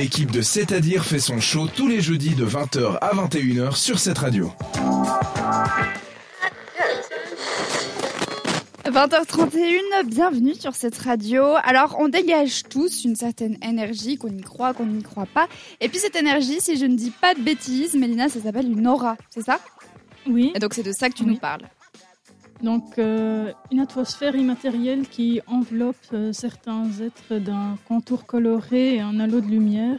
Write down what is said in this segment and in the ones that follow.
L'équipe de C'est-à-dire fait son show tous les jeudis de 20h à 21h sur cette radio. 20h31, bienvenue sur cette radio. Alors, on dégage tous une certaine énergie, qu'on y croit, qu'on n'y croit pas. Et puis cette énergie, si je ne dis pas de bêtises, Mélina, ça s'appelle une aura, c'est ça? Oui. Et donc c'est de ça que tu Oui. nous parles. Donc, euh, une atmosphère immatérielle qui enveloppe euh, certains êtres d'un contour coloré et un halo de lumière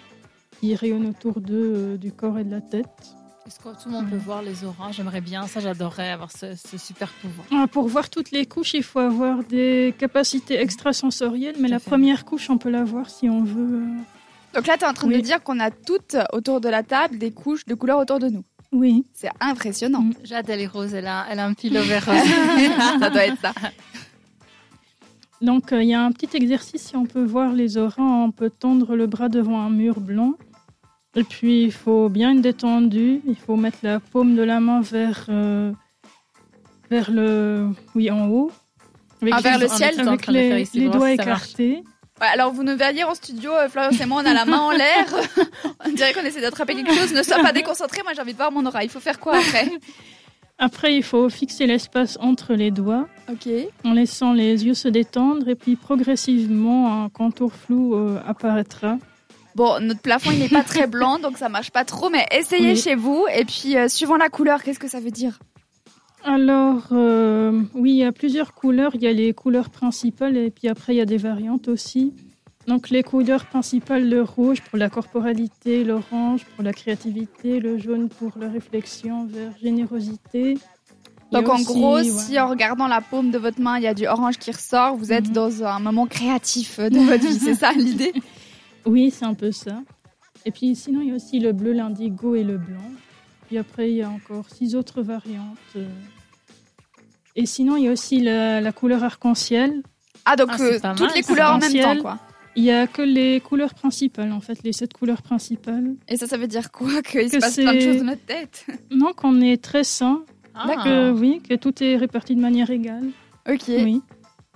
qui rayonne autour d'eux euh, du corps et de la tête. Est-ce que tout le monde peut voir les auras? J'aimerais bien, ça j'adorerais avoir ce, ce super pouvoir. Ah, pour voir toutes les couches, il faut avoir des capacités extrasensorielles, mais la fait. première couche, on peut la voir si on veut. Donc là, tu es en train de Oui. me dire qu'on a toutes autour de la table des couches de couleurs autour de nous. Oui. C'est impressionnant. Mm. Jade, elle est rose, elle a, elle a un petit lover rose. ça doit être ça. Donc, euh, il y a un petit exercice, si on peut voir les auras, on peut tendre le bras devant un mur blanc. Et puis, il faut bien être détendu. Il faut mettre la paume de la main vers, euh, vers le... Oui, en haut. Avec Ah, vers les- le ciel, Avec les, doigts si marche. Ouais, alors vous nous verriez en studio, euh, Florian et moi, on a la main en l'air. on dirait qu'on essaie d'attraper quelque chose. Ne sois pas déconcentré, moi j'ai envie de voir mon aura. Il faut faire quoi après? Après, il faut fixer l'espace entre les doigts Ok. en laissant les yeux se détendre. Et puis, progressivement, un contour flou euh, apparaîtra. Bon, notre plafond il n'est pas très blanc, donc ça marche pas trop, mais essayez Oui. chez vous. Et puis, euh, suivant la couleur, qu'est-ce que ça veut dire? Alors, euh, oui, il y a plusieurs couleurs. Il y a les couleurs principales et puis après, il y a des variantes aussi. Donc, les couleurs principales, le rouge pour la corporalité, l'orange pour la créativité, le jaune pour la réflexion, vert, générosité. Donc en gros, ouais. si en regardant la paume de votre main, il y a du orange qui ressort, vous êtes Mhm. dans un moment créatif de votre vie. C'est ça l'idée? Oui, c'est un peu ça. Et puis, sinon, il y a aussi le bleu, l'indigo et le blanc. Puis après, il y a encore six autres variantes. Et sinon, il y a aussi la, la couleur arc-en-ciel. Ah, donc Ah, euh, toutes mal, les couleurs en même temps, quoi. Il y a que les couleurs principales, en fait, les sept couleurs principales. Et ça, ça veut dire quoi Qu'il se passe plein de choses dans notre tête? Non, qu'on est très sain, Ah. que oui, que tout est réparti de manière égale. Ok, Oui.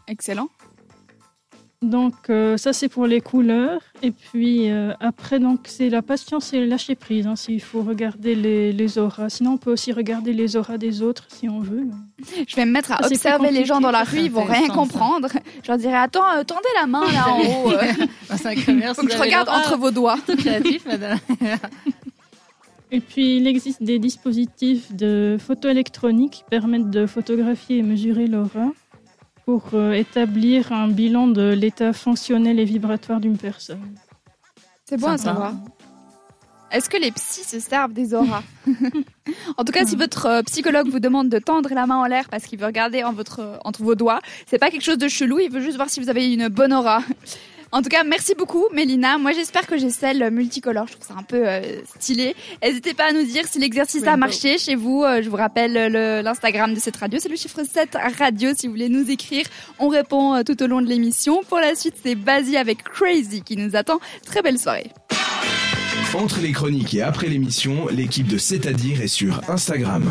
excellent. Donc euh, ça c'est pour les couleurs. Et puis euh, après donc c'est la patience et le lâcher prise. Hein, S'il faut regarder les, les auras. Sinon on peut aussi regarder les auras des autres si on veut. Je vais me mettre à Ça, plus observer les gens dans la rue, ils vont rien comprendre. Je leur dirai Attends, euh, tendez la main là en haut. c'est incroyable, Faut que je regarde entre vos doigts. vos créatif, madame. Et puis il existe des dispositifs de photo électronique qui permettent de photographier et mesurer l'aura pour euh, établir un bilan de l'état fonctionnel et vibratoire d'une personne. C'est bon à Sympa. savoir. Est-ce que les psys se servent des auras En tout cas, si votre euh, psychologue vous demande de tendre la main en l'air parce qu'il veut regarder en votre, entre vos doigts, c'est pas quelque chose de chelou, il veut juste voir si vous avez une bonne aura. En tout cas, merci beaucoup, Mélina. Moi, j'espère que j'ai celle multicolore. Je trouve ça un peu euh, stylé. N'hésitez pas à nous dire si l'exercice a Rainbow. marché chez vous. Euh, je vous rappelle euh, le- l'Instagram de cette radio. C'est le chiffre 7 radio. Si vous voulez nous écrire, on répond euh, tout au long de l'émission. Pour la suite, c'est Basie avec Crazy qui nous attend. Très belle soirée. Entre les chroniques et après l'émission, l'équipe de C'est-à-dire est sur Instagram.